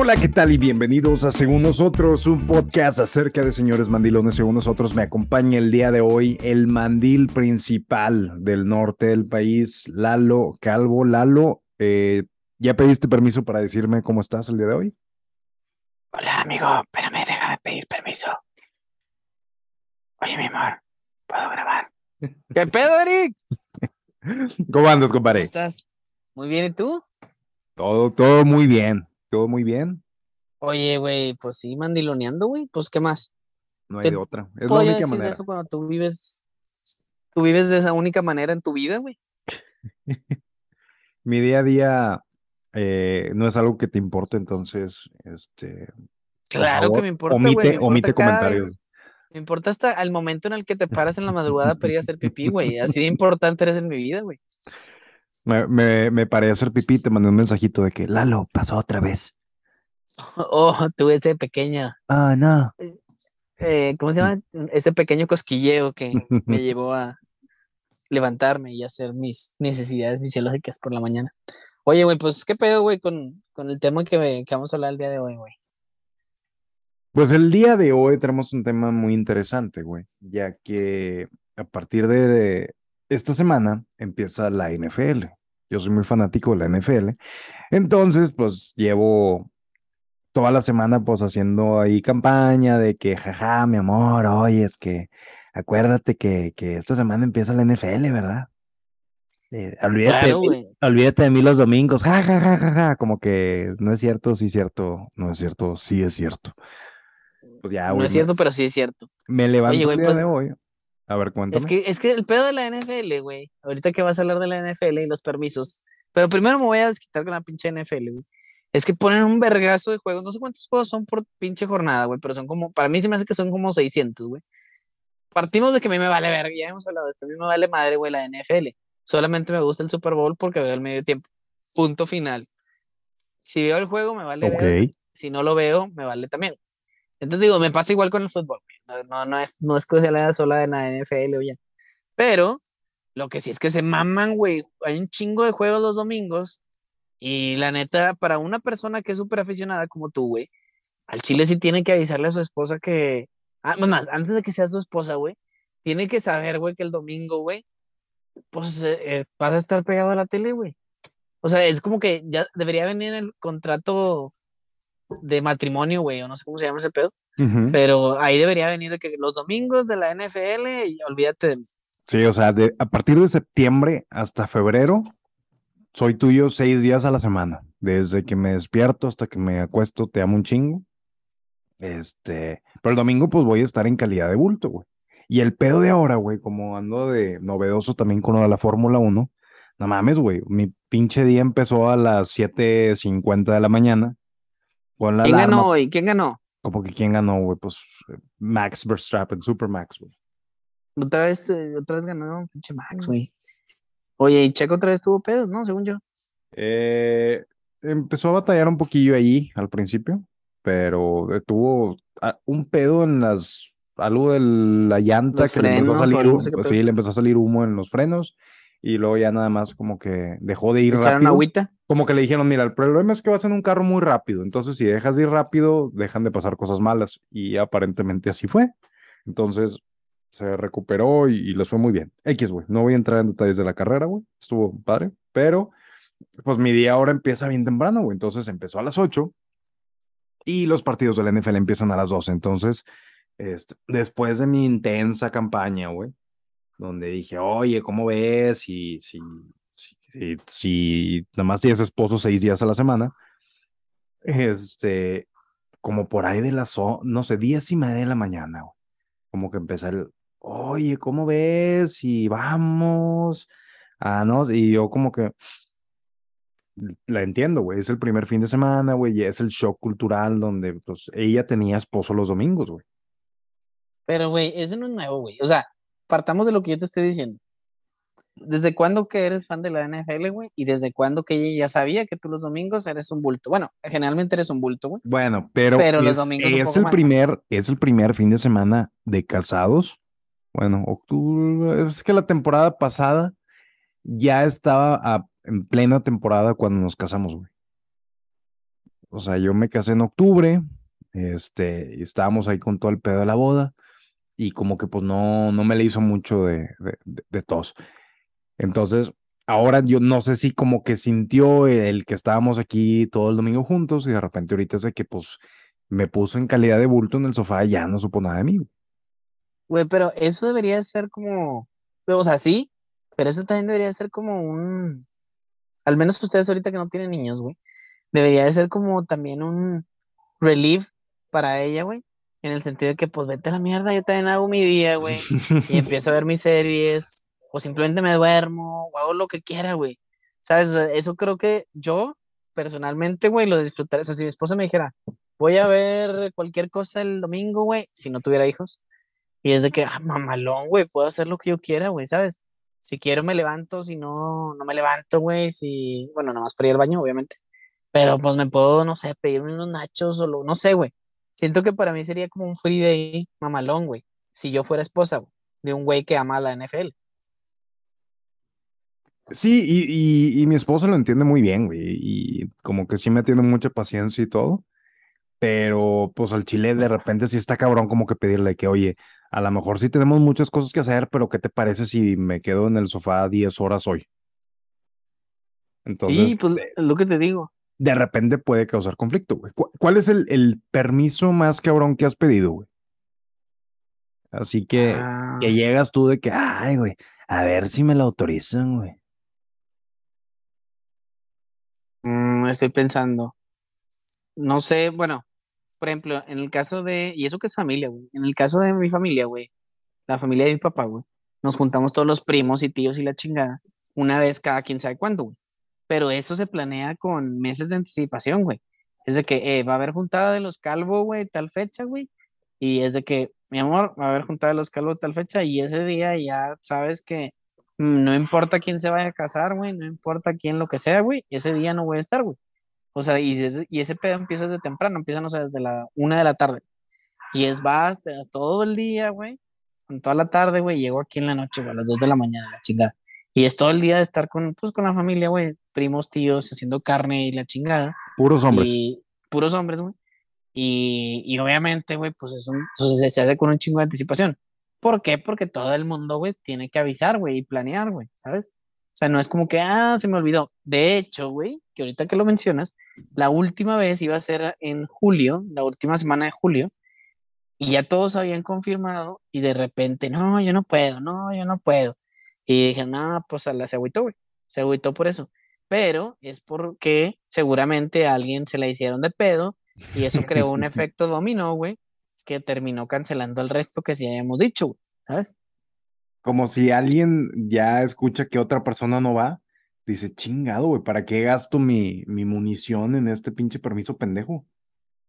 Hola, ¿qué tal? Y bienvenidos a Según Nosotros, un podcast acerca de señores mandilones. Según nosotros, me acompaña el día de hoy el mandil principal del norte del país, Lalo Calvo. Lalo, eh, ¿ya pediste permiso para decirme cómo estás el día de hoy? Hola, amigo, espérame, déjame pedir permiso. Oye, mi amor, ¿puedo grabar? ¿Qué pedo, Eric? ¿Cómo andas, ¿Cómo compadre? estás? Muy bien, ¿y tú? Todo, todo muy bien, todo muy bien. Oye, güey, pues sí, mandiloneando, güey, pues ¿qué más? No hay ¿Qué de otra. Es la ¿Puedo yo única decir de manera. eso cuando tú vives, tú vives de esa única manera en tu vida, güey? Mi día a día eh, no es algo que te importe, entonces, este, por Claro que favor, me importa, güey, me importa omite cada comentarios. Me importa hasta el momento en el que te paras en la madrugada para ir a hacer pipí, güey. Así de importante eres en mi vida, güey. Me, me, me paré a hacer pipí, te mandé un mensajito de que Lalo pasó otra vez. Oh, tú ese pequeño, Ah, no. eh, ¿cómo se llama? Ese pequeño cosquilleo que me llevó a levantarme y hacer mis necesidades fisiológicas por la mañana. Oye, güey, pues, ¿qué pedo, güey, con, con el tema que, que vamos a hablar el día de hoy, güey? Pues el día de hoy tenemos un tema muy interesante, güey, ya que a partir de esta semana empieza la NFL. Yo soy muy fanático de la NFL. Entonces, pues llevo toda la semana pues haciendo ahí campaña de que, jaja, mi amor, oye, es que acuérdate que, que esta semana empieza la NFL, ¿verdad? Eh, olvídate, Claro, olvídate de mí los domingos, ja, ja, ja, ja, ja, como que no es cierto, sí es cierto, no es cierto, sí es cierto. Pues ya, No güey, es me- cierto, pero sí es cierto. me levanto Oye, güey, el día pues, de hoy. A ver, cuéntame. Es que, es que el pedo de la NFL, güey, ahorita que vas a hablar de la NFL y los permisos, pero primero me voy a desquitar con la pinche NFL, güey. Es que ponen un vergazo de juegos, no sé cuántos juegos son por pinche jornada, güey, pero son como, para mí se me hace que son como 600, güey. Partimos de que a mí me vale verga, ya hemos hablado de esto, a mí me vale madre, güey, la NFL. Solamente me gusta el Super Bowl porque veo el medio tiempo. Punto final. Si veo el juego, me vale Ok. verga. Si no lo veo, me vale también. Entonces digo, me pasa igual con el fútbol. güey. No, no, es, no es la sola de la NFL, oye. Pero lo que sí es que se maman, güey. Hay un chingo de juegos los domingos. Y la neta, para una persona que es súper aficionada como tú, güey, al chile sí tiene que avisarle a su esposa que. Ah, más, antes de que sea su esposa, güey, tiene que saber, güey, que el domingo, güey, pues eh, vas a estar pegado a la tele, güey. O sea, es como que ya debería venir el contrato de matrimonio, güey, o no sé cómo se llama ese pedo. Pero ahí debería venir de que los domingos de la NFL y olvídate de. Sí, o sea, de, a partir de septiembre hasta febrero, soy tuyo seis días a la semana. Desde que me despierto hasta que me acuesto, te amo un chingo. Este, pero el domingo, pues voy a estar en calidad de bulto, güey. Y el pedo de ahora, güey, como ando de novedoso también con lo de la Fórmula 1, no mames, güey, mi pinche día empezó a las 7:50 de la mañana. La ¿Quién alarma, ganó hoy? ¿Quién ganó? como que quién ganó, güey, pues eh, Max Verstappen, Super Max, güey. Otra vez, eh, otra vez ganó pinche Max, güey. Oye, y Checo otra vez tuvo pedos, ¿no? Según yo. Eh, empezó a batallar un poquillo ahí al principio, pero tuvo ah, un pedo en las, algo de la llanta Los que le empezó a salir, algo, hu- no sé qué pues sí, le empezó a salir humo en los frenos y luego ya nada más como que dejó de ir Echaron rápido. agüita. Como que le dijeron, mira, el problema es que vas en un carro muy rápido, entonces si dejas de ir rápido, dejan de pasar cosas malas y aparentemente así fue. Entonces se recuperó y, y les fue muy bien. X, güey, no voy a entrar en detalles de la carrera, güey, estuvo padre, pero pues mi día ahora empieza bien temprano, güey, entonces empezó a las 8 y los partidos de la NFL empiezan a las 12, entonces este, después de mi intensa campaña, güey, donde dije, oye, ¿cómo ves? Si, si, si, si, si nomás tienes esposo seis días a la semana, este, como por ahí de las, no sé, diez y media de la mañana, como que empecé el, oye, ¿cómo ves? Y vamos, ah, no, y yo como que la entiendo, güey, es el primer fin de semana, güey, y es el shock cultural donde, pues, ella tenía esposo los domingos, güey. Pero, güey, eso no es nuevo, güey. O sea, partamos de lo que yo te estoy diciendo. ¿Desde cuándo que eres fan de la NFL, güey? ¿Y desde cuándo que ella ya sabía que tú los domingos eres un bulto? Bueno, generalmente eres un bulto, güey. Bueno, pero, Pero los es, domingos un es poco el más. primer, es el primer fin de semana de casados. Bueno, octubre, es que la temporada pasada ya estaba a- en plena temporada cuando nos casamos, güey. O sea, yo me casé en octubre, este, estábamos ahí con todo el pedo de la boda, y como que pues no, no me le hizo mucho de, de, tos. Entonces, ahora yo no sé si como que sintió el que estábamos aquí todo el domingo juntos, y de repente ahorita de que pues me puso en calidad de bulto en el sofá y ya no supo nada de mí. Güey, pero eso debería ser como, o sea, sí, pero eso también debería ser como un, al menos ustedes ahorita que no tienen niños, güey, debería de ser como también un relief para ella, güey, en el sentido de que pues vete a la mierda, yo también hago mi día, güey, y empiezo a ver mis series, o simplemente me duermo, o hago lo que quiera, güey, ¿sabes? Eso creo que yo, personalmente, güey, lo disfrutaría, o sea, si mi esposa me dijera, voy a ver cualquier cosa el domingo, güey, si no tuviera hijos, y es de que, ah, mamalón, güey, puedo hacer lo que yo quiera, güey, ¿sabes? Si quiero me levanto, si no, no me levanto, güey, si, bueno, nada más para ir al baño, obviamente. Pero pues me puedo, no sé, pedirme unos nachos o lo, no sé, güey. Siento que para mí sería como un free day mamalón, güey. Si yo fuera esposa, güey, de un güey que ama la NFL. Sí, y, y, y mi esposo lo entiende muy bien, güey, y como que sí me tiene mucha paciencia y todo, pero pues al chile de repente sí está cabrón como que pedirle que, oye, a lo mejor sí tenemos muchas cosas que hacer, pero ¿qué te parece si me quedo en el sofá 10 horas hoy? Entonces, Sí, pues es lo que te digo. De repente puede causar conflicto, güey. ¿Cu- ¿Cuál es el, el permiso más cabrón que has pedido, güey? Así que, que Ah, llegas tú de que, ay, güey, a ver si me lo autorizan, güey. mm, estoy pensando. No sé, bueno, por ejemplo, en el caso de, y eso que es familia, güey. En el caso de mi familia, güey, la familia de mi papá, güey, nos juntamos todos los primos y tíos y la chingada, una vez cada quién sabe cuándo, güey. Pero eso se planea con meses de anticipación, güey. Es de que eh, va a haber juntada de los calvos, güey, tal fecha, güey. Y es de que, mi amor, va a haber juntada de los calvos tal fecha y ese día ya sabes que mm, no importa quién se vaya a casar, güey, no importa quién lo que sea, güey, ese día no voy a estar, güey. O sea, y, ese- y ese pedo empieza desde temprano, empieza, no sé, desde la una de la tarde. Y es vas, todo el día, güey. Con toda la tarde, güey. Llego aquí en la noche, güey, a las 2 de la mañana, la chingada. Y es todo el día de estar con, pues, con la familia, güey. Primos, tíos, haciendo carne y la chingada. Puros hombres. Y puros hombres, güey. Y, y obviamente, güey, pues es un, entonces se hace con un chingo de anticipación. ¿Por qué? Porque todo el mundo, güey, tiene que avisar, güey, y planear, güey, ¿sabes? O sea, no es como que, ah, se me olvidó. De hecho, güey, que ahorita que lo mencionas, la última vez iba a ser en julio, la última semana de julio, y ya todos habían confirmado, y de repente, no, yo no puedo, no, yo no puedo. Y dije, no, pues a la se agüitó, güey, se agüitó por eso. Pero es porque seguramente a alguien se la hicieron de pedo, y eso creó un efecto dominó, güey, que terminó cancelando el resto que sí habíamos dicho, güey, ¿sabes? Como si alguien ya escucha que otra persona no va, dice, chingado, güey, ¿para qué gasto mi, mi munición en este pinche permiso pendejo?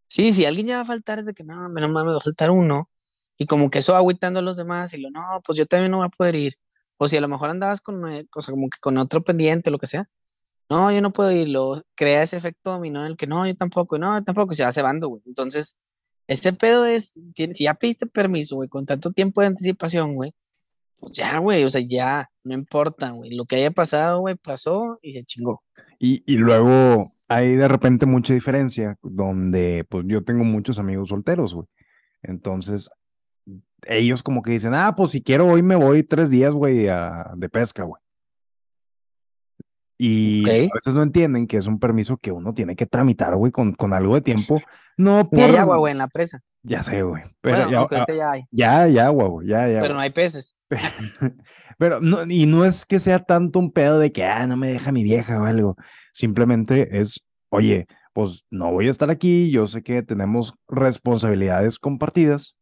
Sí, si alguien ya va a faltar, es de que no, hombre, no mames, va a faltar uno. Y como que eso va agüitando a los demás, y lo, no, pues yo también no voy a poder ir. O si a lo mejor andabas con, eh, o como que con otro pendiente, lo que sea. No, yo no puedo ir. Lo crea ese efecto dominó en el que no, yo tampoco, no, tampoco, se va cebando, güey. Entonces, este pedo es, si ya pediste permiso, güey, con tanto tiempo de anticipación, güey, pues ya, güey, o sea, ya, no importa, güey. Lo que haya pasado, güey, pasó y se chingó. Y, y luego hay de repente mucha diferencia, donde pues yo tengo muchos amigos solteros, güey. Entonces, ellos como que dicen, ah, pues si quiero hoy me voy tres días, güey, de pesca, güey. Y a veces no entienden que es un permiso que uno tiene que tramitar, güey, con, con algo de tiempo. No Ni hay por... agua, güey, en la presa. Ya sé, güey. Pero Bueno, ya, ah, ya hay, ya, ya, güey, ya, ya. pero no hay peces. Pero no, y no es que sea tanto un pedo de que, ah, no me deja mi vieja o algo. Simplemente es, oye, pues no voy a estar aquí, yo sé que tenemos responsabilidades compartidas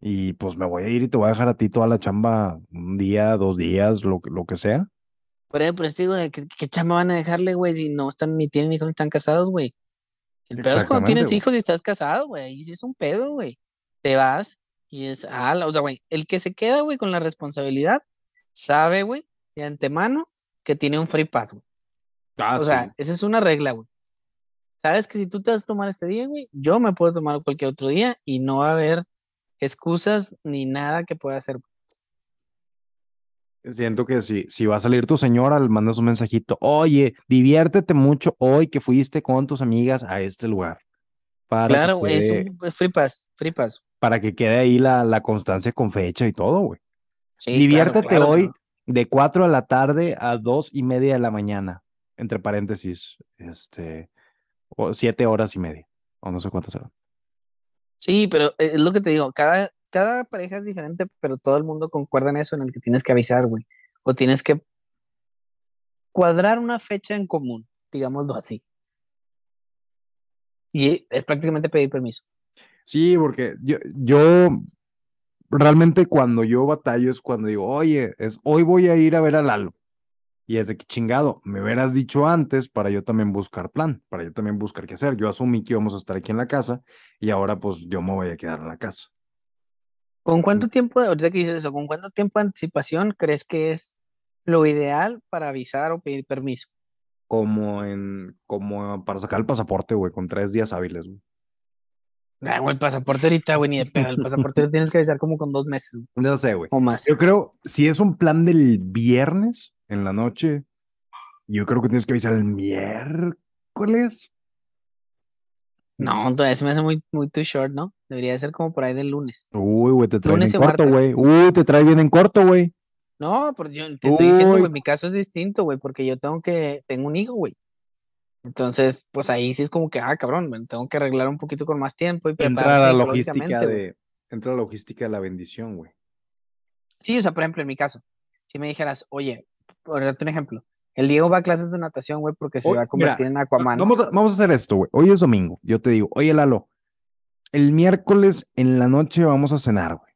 y pues me voy a ir y te voy a dejar a ti toda la chamba un día, dos días, lo, que- lo que sea. Por ejemplo, este digo, ¿qué, qué chamba van a dejarle, güey? Si no están ni tienen hijos ni están casados, güey. El pedo es cuando tienes güey. hijos y estás casado, güey. Ahí sí es un pedo, güey. Te vas y es, ah, la- o sea, güey, el que se queda, güey, con la responsabilidad, sabe, güey, de antemano que tiene un free pass, güey. Ah, O sí. sea, esa es una regla, güey. Sabes que si tú te vas a tomar este día, güey, yo me puedo tomar cualquier otro día y no va a haber excusas ni nada que pueda hacer. Siento que si, si va a salir tu señora, le mandas un mensajito. Oye, diviértete mucho hoy que fuiste con tus amigas a este lugar. Para Claro, que güey, es quede, un es free pass, free pass. para que quede ahí la, la constancia con fecha y todo, güey. Sí, Diviértete claro, hoy de 4 de la tarde a dos y media de la mañana. Entre paréntesis, este, o siete horas y media. O no sé cuántas eran. Sí, pero eh, es lo que te digo, cada, cada pareja es diferente, pero todo el mundo concuerda en eso, en el que tienes que avisar, güey. O tienes que cuadrar una fecha en común, digámoslo así. Y es prácticamente pedir permiso. Sí, porque yo, yo realmente cuando yo batallo es cuando digo, oye, es, hoy voy a ir a ver a Lalo. Y es de que chingado, me hubieras dicho antes para yo también buscar plan, para yo también buscar qué hacer. Yo asumí que íbamos a estar aquí en la casa y ahora pues yo me voy a quedar en la casa. ¿Con cuánto tiempo, ahorita que dices eso, con cuánto tiempo de anticipación crees que es lo ideal para avisar o pedir permiso? Como en, como para sacar el pasaporte, güey, con tres días hábiles, güey. Ah, güey, el pasaporte ahorita, güey, ni de pedo. El pasaporte lo tienes que avisar como con dos meses güey, No sé, güey. o más. Yo creo, si es un plan del viernes en la noche, yo creo que tienes que avisar el miércoles. No, se me hace muy, muy too short, ¿no? Debería de ser como por ahí del lunes. Uy, güey, te trae bien en corto, güey. Uy, te trae bien en corto, güey. No, pero yo te estoy diciendo, güey, mi caso es distinto, güey, porque yo tengo que, tengo un hijo, güey. Entonces, pues ahí sí es como que, ah, cabrón, me tengo que arreglar un poquito con más tiempo y Entra la logística de, entra la logística de la bendición, güey. Sí, o sea, por ejemplo, en mi caso, si me dijeras, oye, por darte un ejemplo, el Diego va a clases de natación, güey, porque se Hoy- va a convertir en Aquaman. Vamos a, vamos a hacer esto, güey. Hoy es domingo. Yo te digo, oye, Lalo, el miércoles en la noche vamos a cenar, güey.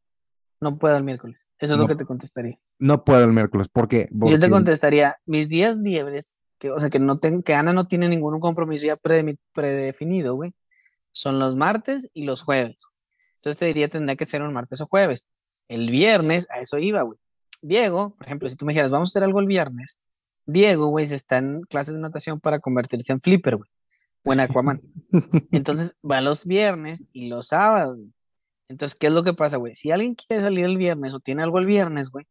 No puedo el miércoles. Eso es lo que te contestaría. No puedo el miércoles. ¿Por qué? Yo te Porque- contestaría, mis días libres, que, o sea, que no tengo, que Ana no tiene ningún compromiso ya predefinido, güey, son los martes y los jueves. Entonces te diría, tendría que ser un martes o jueves. El viernes, a eso iba, güey. Diego, por ejemplo, si tú me dijeras, vamos a hacer algo el viernes, Diego, güey, se está en clases de natación para convertirse en flipper, güey, o en Aquaman. Entonces va los viernes y los sábados. güey. Entonces, ¿qué es lo que pasa, güey? Si alguien quiere salir el viernes o tiene algo el viernes, güey,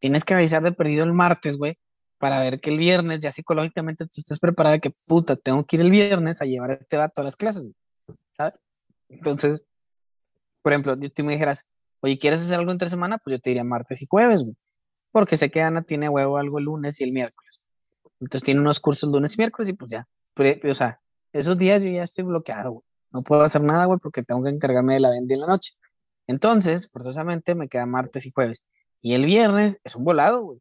tienes que avisar de perdido el martes, güey, para ver que el viernes ya psicológicamente tú estés preparada que puta, tengo que ir el viernes a llevar a este vato a las clases, güey, ¿sabes? Entonces, por ejemplo, tú me dijeras, oye, ¿quieres hacer algo entre semana? Pues yo te diría martes y jueves, güey, porque sé que Ana tiene huevo algo el lunes y el miércoles. Entonces tiene unos cursos lunes y miércoles y pues ya, o sea, esos días yo ya estoy bloqueado, güey. No puedo hacer nada, güey, porque tengo que encargarme de la venta en la noche. Entonces, forzosamente me queda martes y jueves. Y el viernes es un volado, güey.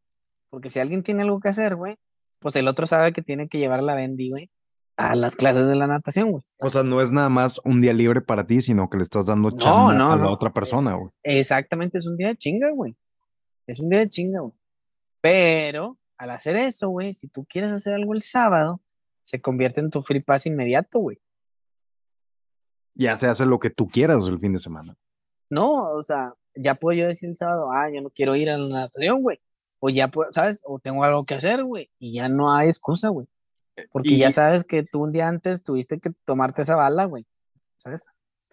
Porque si alguien tiene algo que hacer, güey, pues el otro sabe que tiene que llevar la Bendy, güey, a las clases de la natación, güey. O sea, no es nada más un día libre para ti, sino que le estás dando No, chamba no, a la no. otra persona, güey. Exactamente, es un día de chinga, güey. Es un día de chinga, güey. Pero al hacer eso, güey, si tú quieres hacer algo el sábado, se convierte en tu free pass inmediato, güey. Ya se hace lo que tú quieras el fin de semana. No, o sea, ya puedo yo decir el sábado, ah, yo no quiero ir a la natación, güey. O ya puedo, ¿sabes? O tengo algo que hacer, güey. Y ya no hay excusa, güey. Porque Y- ya sabes que tú un día antes tuviste que tomarte esa bala, güey. ¿Sabes?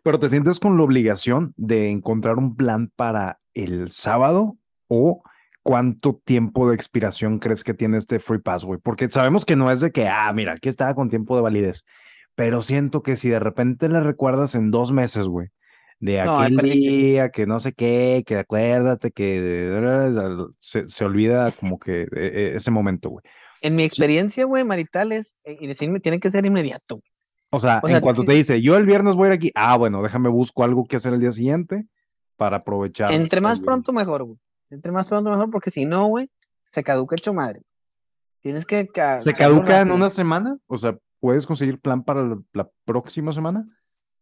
Pero te sientes con la obligación de encontrar un plan para el sábado o cuánto tiempo de expiración crees que tiene este free pass, güey. Porque sabemos que no es de que, ah, mira, aquí estaba con tiempo de validez. Pero siento que si de repente le recuerdas en dos meses, güey, de No, aquel día, que no sé qué, que acuérdate que se, se olvida como que eh, eh, ese momento, güey. En mi experiencia, güey, marital es, eh, y decirme, tiene que ser inmediato. O sea, O en cuanto te dice, yo el viernes voy a ir aquí, ah, bueno, déjame busco algo que hacer el día siguiente para aprovechar. Entre más pronto, mejor, güey. Entre más pronto, mejor, porque si no, güey, se caduca hecho madre. Tienes que ca- ¿Se caduca en una semana? O sea, ¿puedes conseguir plan para la, la próxima semana?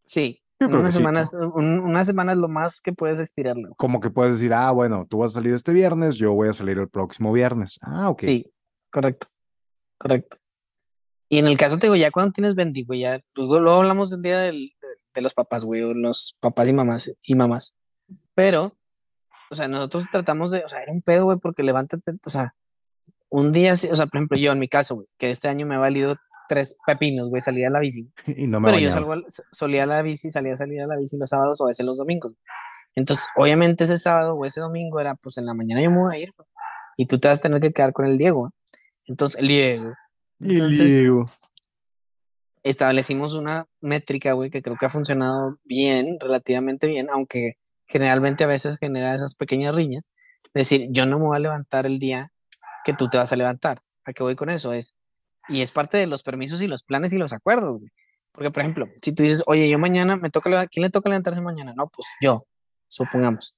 Sí, Yo en creo una que semana, es- un- una semana es lo más que puedes estirarlo. Como que puedes decir, ah, bueno, tú vas a salir este viernes, yo voy a salir el próximo viernes. Ah, ok. Sí, correcto, correcto. Y en el caso, te digo, ya cuando tienes 20, güey, ya, luego, luego hablamos del día del- de, de los papás, güey, o los papás y mamás, y mamás. Pero, o sea, nosotros tratamos de, o sea, era un pedo, güey, porque levántate, o sea, un día, o sea, por ejemplo, yo en mi caso, güey, que este año me ha valido tres pepinos, güey, salir a la bici. Y no me Pero yo salgo, al- solía a la bici, salía a salir a la bici los sábados o a veces los domingos. Entonces, obviamente ese sábado o ese domingo era, pues en la mañana yo me voy a ir, güey. y tú te vas a tener que quedar con el Diego. Entonces, el Diego. El Entonces, Diego. establecimos una métrica, güey, que creo que ha funcionado bien, relativamente bien, aunque generalmente a veces genera esas pequeñas riñas. Decir, yo no me voy a levantar el día que tú te vas a levantar. ¿A qué voy con eso? Es, y es parte de los permisos y los planes y los acuerdos, güey. Porque, por ejemplo, si tú dices, oye, yo mañana me toca, leva- ¿quién le toca levantarse mañana? No, pues yo, supongamos.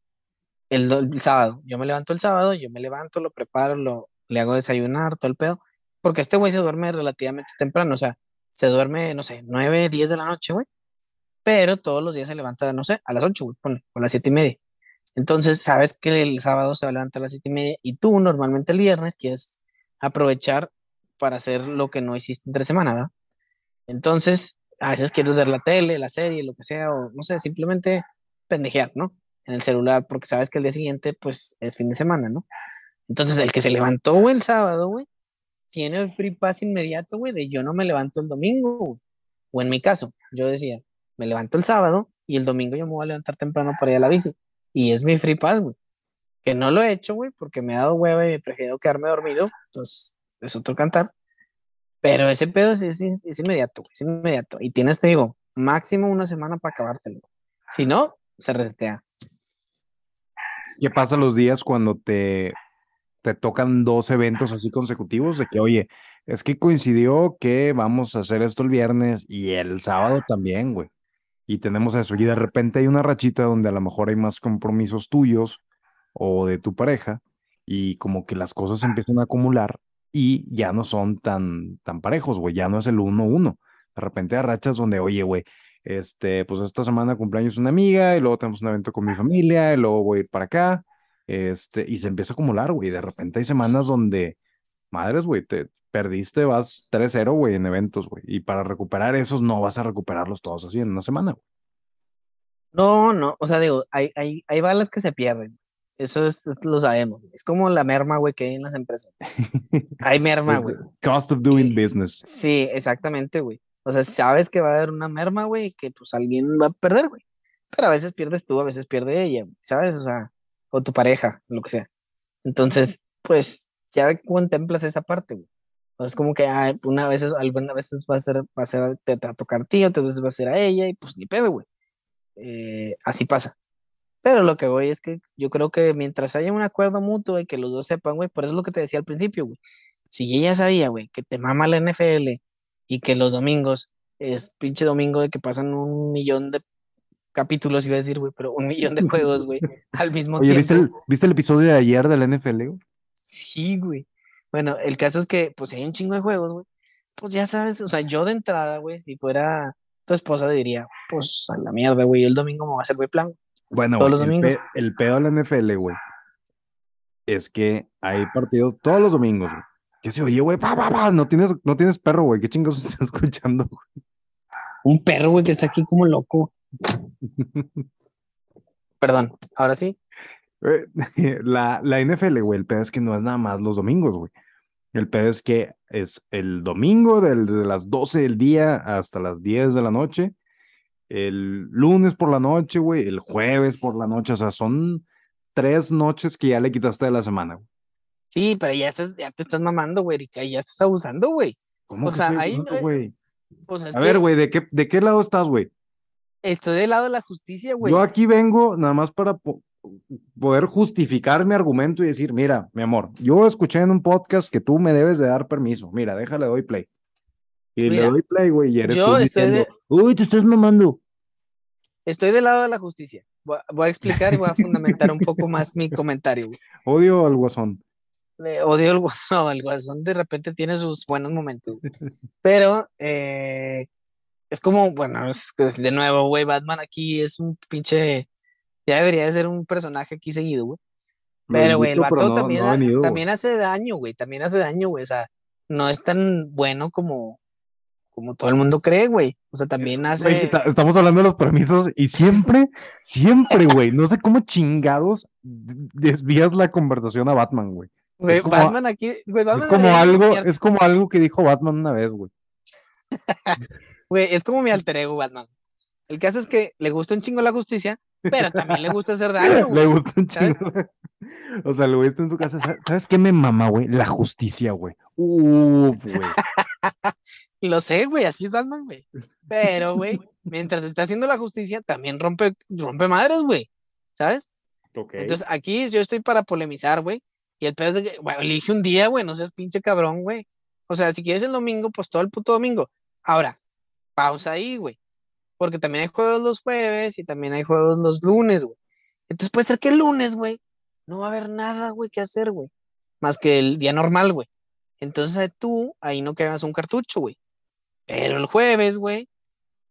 El, el sábado, yo me levanto el sábado, yo me levanto, lo preparo, lo, le hago desayunar, todo el pedo. Porque este güey se duerme relativamente temprano, o sea, se duerme, no sé, 9, 10 de la noche, güey. Pero todos los días se levanta, no sé, a las 8, güey, ponle, o a las 7 y media. Entonces, sabes que el sábado se va a levantar a las 7 y media y tú normalmente el viernes quieres aprovechar para hacer lo que no hiciste entre semana, ¿verdad? Entonces, a veces quieres ver la tele, la serie, lo que sea, o no sé, simplemente pendejear, ¿no? En el celular, porque sabes que el día siguiente, pues, es fin de semana, ¿no? Entonces, el que se levantó, el sábado, güey, tiene el free pass inmediato, güey, de yo no me levanto el domingo, güey. O en mi caso, yo decía, me levanto el sábado y el domingo yo me voy a levantar temprano para ir a la bici. Y es mi free pass, güey. Que no lo he hecho, güey, porque me ha dado hueva y prefiero quedarme dormido. Entonces, es otro cantar. Pero ese pedo es inmediato, güey, es inmediato. Y tienes, te digo, máximo una semana para acabártelo. Si no, se resetea. ¿Qué pasa los días cuando te, te tocan dos eventos así consecutivos? De que, oye, es que coincidió que vamos a hacer esto el viernes y el sábado también, güey. Y tenemos eso. Y de repente hay una rachita donde a lo mejor hay más compromisos tuyos o de tu pareja y como que las cosas se empiezan a acumular y ya no son tan, tan parejos, güey. Ya no es el uno uno. De repente hay rachas donde, oye, güey, este, pues esta semana cumpleaños una amiga y luego tenemos un evento con mi familia y luego voy a ir para acá. Este, y se empieza a acumular, güey. De repente hay semanas donde, madres, güey, te perdiste, vas 3-0, güey, en eventos, güey. Y para recuperar esos no vas a recuperarlos todos así en una semana, güey. No, no, o sea, digo, hay, hay, hay balas que se pierden. Eso es- lo sabemos. Es como la merma, güey, que hay en las empresas. Hay merma, güey. cost of doing Y- business. Sí, exactamente, güey. O sea, sabes que va a haber una merma, güey, que pues alguien va a perder, güey. Pero a veces pierdes tú, a veces pierde ella, ¿sabes? O sea, o tu pareja, lo que sea. Entonces, pues ya contemplas esa parte, güey. O es como que una vez, algunas veces va a ser, va a ser, te, te va a tocar a ti, otras veces va a ser a ella, y pues ni pedo, güey. Eh, así pasa. Pero lo que voy es que yo creo que mientras haya un acuerdo mutuo y que los dos sepan, güey, por eso es lo que te decía al principio, güey. Si ella sabía, güey, que te mama la NFL y que los domingos es pinche domingo de que pasan un millón de capítulos, iba a decir, güey, pero un millón de juegos, güey, al mismo Oye, ¿viste el, tiempo. ¿viste el episodio de ayer del NFL, güey? Sí, güey. Bueno, el caso es que, pues, hay un chingo de juegos, güey. Pues ya sabes, o sea, yo de entrada, güey, si fuera tu esposa, diría, pues, a la mierda, güey, el domingo me va a hacer, güey, plan. Bueno, Todos güey, los el, domingos. pe- el pedo de la NFL, güey, es que hay partidos todos los domingos, güey. Que se oye, güey, pa, pa, pa, no tienes, no tienes perro, güey, ¿qué chingados estás escuchando? Un perro, güey, que está aquí como loco. Perdón, ahora sí. Eh, La, la NFL, güey, el pedo es que no es nada más los domingos, güey. El pedo es que es el domingo del- desde las 12 del día hasta las 10 de la noche, el lunes por la noche, güey, el jueves por la noche, o sea, son tres noches que ya le quitaste de la semana, güey. Sí, pero ya, estás, ya te estás mamando, güey, Erika, ya estás abusando, güey. ¿Cómo O que sea, estoy ahí abusando, güey? Pues es A ver, güey, ¿de qué, ¿de qué lado estás, güey? estoy del lado de la justicia, güey. Yo aquí vengo nada más para po- poder justificar mi argumento y decir, mira, mi amor, yo escuché en un podcast que tú me debes de dar permiso. Mira, déjale, doy play. Y le doy play, güey, y eres yo tú estoy de- diciendo, uy, te estás mamando. Estoy del lado de la justicia. Voy a, voy a explicar y voy a fundamentar un poco más mi comentario, güey. Odio al guasón. Eh, odio el guasón, el guasón de repente tiene sus buenos momentos, güey. pero eh, es como, bueno, es que de nuevo, güey, Batman aquí es un pinche, ya debería de ser un personaje aquí seguido, güey. Pero, güey, el vato no- también, no ha ha- venido, güey. también hace daño, güey, también hace daño, güey, o sea, no es tan bueno como, como todo el mundo cree, güey, o sea, también hace, ta- estamos hablando de los permisos y siempre, siempre, güey, no sé cómo chingados desvías la conversación a Batman, güey. güey, Batman aquí, Es como algo, es como algo que dijo Batman una vez, güey. Güey, es como mi alter ego, Batman. El caso es que le gusta un chingo la justicia, pero también le gusta hacer daño, Le gusta un ¿sabes? chingo. O sea, el güey está en su casa. ¿sabes- ¿Sabes qué me mama, güey? La justicia, güey. Uf, güey. Lo sé, güey, así es Batman, güey. Pero, güey, mientras está haciendo la justicia, también rompe, rompe madres, güey. ¿Sabes? Entonces, aquí yo estoy para polemizar, güey. Y el pedo es de que, güey, elige un día, güey, no seas pinche cabrón, güey. O sea, si quieres el domingo, pues todo el puto domingo. Ahora, pausa ahí, güey. Porque también hay juegos los jueves y también hay juegos los lunes, güey. Entonces puede ser que el lunes, güey, no va a haber nada, güey, que hacer, güey. Más que el día normal, güey. Entonces tú ahí no quedas un cartucho, güey. Pero el jueves, güey,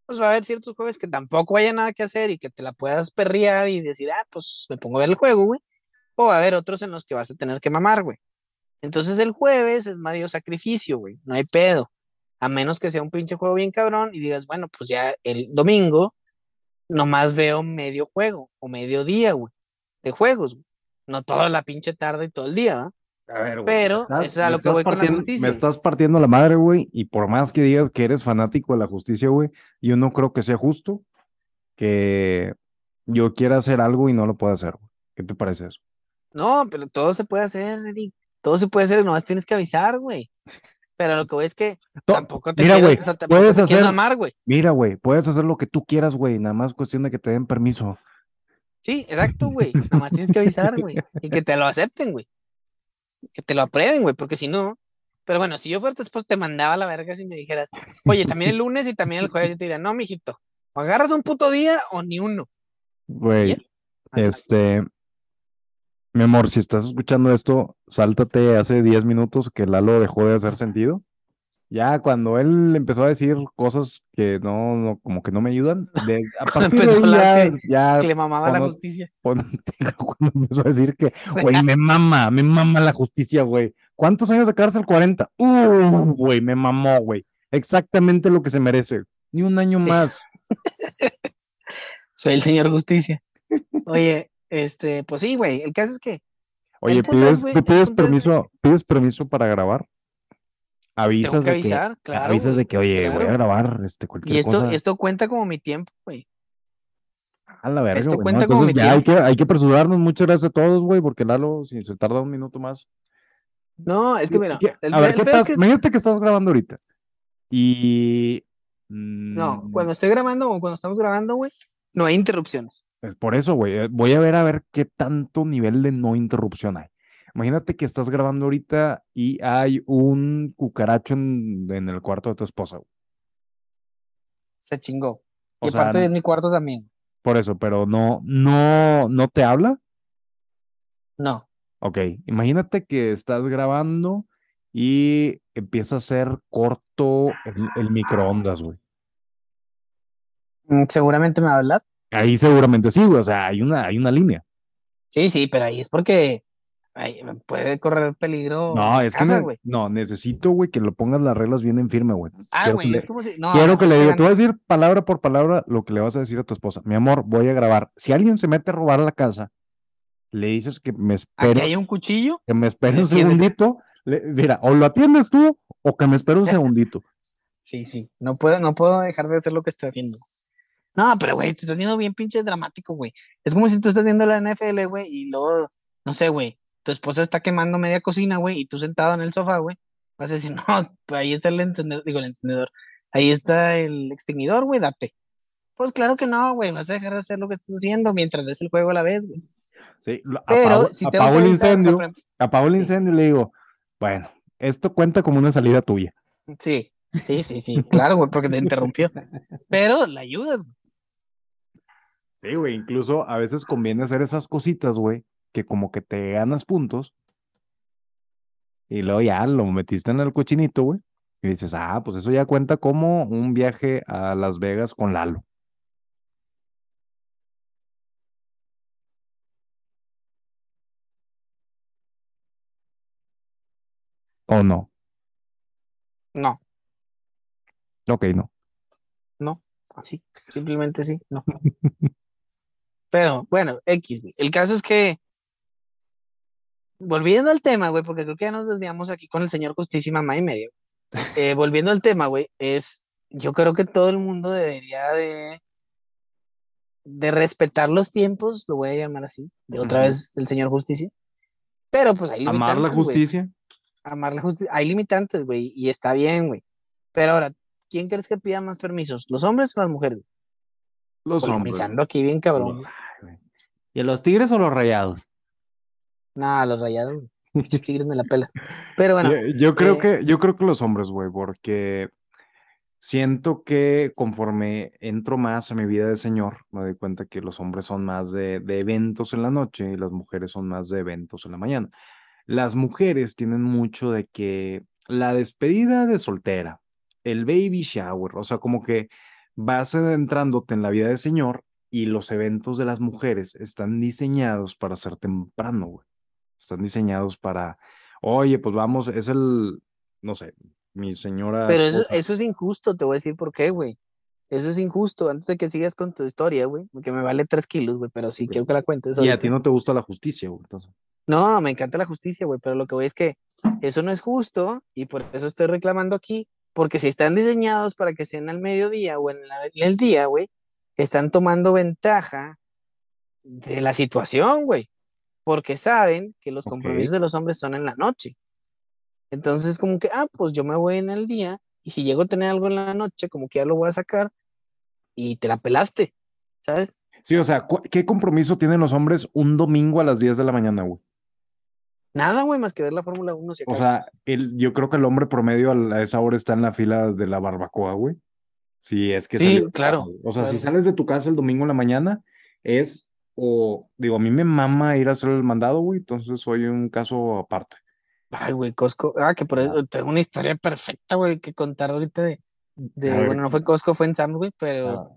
pues va a haber ciertos jueves que tampoco haya nada que hacer y que te la puedas perrear y decir, ah, pues me pongo a ver el juego, güey. O va a haber otros en los que vas a tener que mamar, güey. Entonces el jueves es medio sacrificio, güey. No hay pedo. A menos que sea un pinche juego bien cabrón y digas, bueno, pues ya el domingo nomás veo medio juego o medio día, güey, de juegos, güey. No toda la pinche tarde y todo el día, ¿va? A ver, güey, Pero eso es a lo que voy con la justicia, Me estás partiendo la madre, güey, y por más que digas que eres fanático de la justicia, güey, yo no creo que sea justo que yo quiera hacer algo y no lo pueda hacer, güey. ¿Qué te parece eso? No, pero todo se puede hacer, Eric. Todo se puede hacer, nomás tienes que avisar, güey. Pero lo que voy es que tampoco te Mira, güey, puedes te hacer- mamar, güey. Mira, güey, puedes hacer lo que tú quieras, güey, nada más cuestión de que te den permiso. Sí, exacto, güey. Nomás tienes que avisar, güey. Y que te lo acepten, güey. Que te lo aprueben, güey, porque si no. Pero bueno, si yo fuera tu esposo, te mandaba a la verga si me dijeras, oye, también el lunes y también el jueves. Yo te diría, no, mijito, o agarras un puto día o ni uno. Güey, este, mi amor, si estás escuchando esto, sáltate hace 10 minutos que Lalo dejó de hacer sentido. Ya cuando él empezó a decir cosas que no, no como que no me ayudan, des- a Cuando partir de empezó a ya, ya Que le mamaba la cuando- justicia. ponte- cuando empezó a decir que, güey, me mama, me mama la justicia, güey. ¿Cuántos años de cárcel? 40. Uh, güey, me mamó, güey. Exactamente lo que se merece. Ni un año más. Soy el señor justicia. Oye, este, pues sí, güey. El caso es que Oye, es, pides, te pides es, güey, permiso, pides permiso para grabar. Avisas tengo que de que, avisar, claro. avisas de que, oye, voy a grabar este cualquier Y esto, cosa. esto cuenta como mi tiempo, güey. A la verga, esto Entonces ya hay que, hay que apresurarnos. Muchas gracias a todos, güey, porque Lalo, si se tarda un minuto más. No, es que mira, ¿Qué- el, a ver, el ¿qué pedo es estás? que Imagínate que estás grabando ahorita. Y. no, mm, cuando estoy grabando o cuando estamos grabando, güey, no hay interrupciones. Es por eso, güey. eh, Voy a ver a ver qué tanto nivel de no interrupción hay. Imagínate que estás grabando ahorita y hay un cucaracho en, en el cuarto de tu esposa. güey. Se chingó. O y sea, aparte de mi cuarto también. por eso, pero no, no, no te habla. No. Ok, imagínate que estás grabando y empieza a ser corto el, el microondas, güey. Mm, Seguramente me va a hablar. Ahí seguramente sí, güey. O sea, hay una, hay una línea. Sí, sí, pero ahí es porque ay, puede correr peligro No, es que ne- no, necesito, güey, que lo pongas las reglas bien en firme, güey. Ah, Quiero que güey, le- es como si. No, Quiero no, que le diga, te voy a decir palabra por palabra lo que le vas a decir a tu esposa. Mi amor, voy a grabar. Si alguien se mete a robar a la casa, le dices que me espere, hay un cuchillo. que me espere un segundito. Le- mira, o lo atiendes tú o que me espere un segundito. Sí, sí. No puedo, no puedo dejar de hacer lo que estoy haciendo. No, pero güey, te estás viendo bien pinche dramático, güey. Es como si tú estás viendo la NFL, güey, y luego, no sé, güey, tu esposa está quemando media cocina, güey, y tú sentado en el sofá, güey, vas a decir, no, pues ahí está el encendedor, digo, el encendedor, ahí está el extinguidor, güey, date. Pues claro que no, güey, vas a dejar de hacer lo que estás haciendo mientras ves el juego a la vez, güey. Sí, lo- Pero apago, si apago el avisar, o sea, incendio, apago el Sí. incendio y le digo, bueno, esto cuenta como una salida tuya. sí, sí, sí, sí, claro, güey, porque te interrumpió. Pero la ayudas, güey. Sí, güey, incluso a veces conviene hacer esas cositas, güey, que como que te ganas puntos y luego ya lo metiste en el cochinito, güey, y dices, ah, pues eso ya cuenta como un viaje a Las Vegas con Lalo. ¿O no? No, Ok, no. no, así, simplemente sí, no. Pero bueno, X, güey. El caso es que, volviendo al tema, güey, porque creo que ya nos desviamos aquí con el señor Justicia y mamá y medio. Eh, volviendo al tema, güey, es, yo creo que todo el mundo debería de, de respetar los tiempos, lo voy a llamar así, de otra vez el señor Justicia, Pero pues hay limitantes. Amar la justicia. Amar la justicia. Hay limitantes, güey, y está bien, güey. Pero ahora, ¿quién crees que pida más permisos? ¿Los hombres o las mujeres? Los hombres. Aquí bien cabrón. ¿Y a los tigres o los rayados? Nah, los rayados. Pinches tigres me la pela. Pero bueno, yo, yo creo eh, que, yo creo que los hombres, güey, porque siento que conforme entro más a mi vida de señor, me doy cuenta que los hombres son más de, de eventos en la noche y las mujeres son más de eventos en la mañana. Las mujeres tienen mucho de que la despedida de soltera, el baby shower, o sea, como que vas adentrándote en la vida de señor y los eventos de las mujeres están diseñados para ser temprano, güey. Están diseñados para, oye, pues vamos, es el, no sé, mi señora. pero eso, es injusto, te voy a decir por qué, güey. Eso es injusto. Antes de que sigas con tu historia, güey, porque me vale tres kilos, güey, pero sí quiero que la cuentes. Y a ti no te gusta la justicia, güey. Entonces, No, me encanta la justicia, güey, pero lo que voy es que eso no es justo y por eso estoy reclamando aquí, porque si están diseñados para que sean al mediodía o en, la- en el día, güey, están tomando ventaja de la situación, güey, porque saben que los compromisos de los hombres son en la noche. Entonces, como que, ah, pues yo me voy en el día y si llego a tener algo en la noche, como que ya lo voy a sacar y te la pelaste, ¿sabes? sí, o sea, ¿cu- ¿qué compromiso tienen los hombres un domingo a las 10 de la mañana, güey? Nada, güey, más que ver la Fórmula 1 si O sea, el, yo creo que el hombre promedio a esa hora está en la fila de la barbacoa, güey. Sí, es que Sí, de claro. O sea, si sales de tu casa el domingo en la mañana, es, o, digo, a mí me mama ir a hacer el mandado, güey, entonces soy un caso aparte. Ay, güey, Costco. Ah, que por eso tengo una historia perfecta, güey, que contar ahorita de, de- bueno, no fue Costco, fue en Sam's, güey, pero, Ah,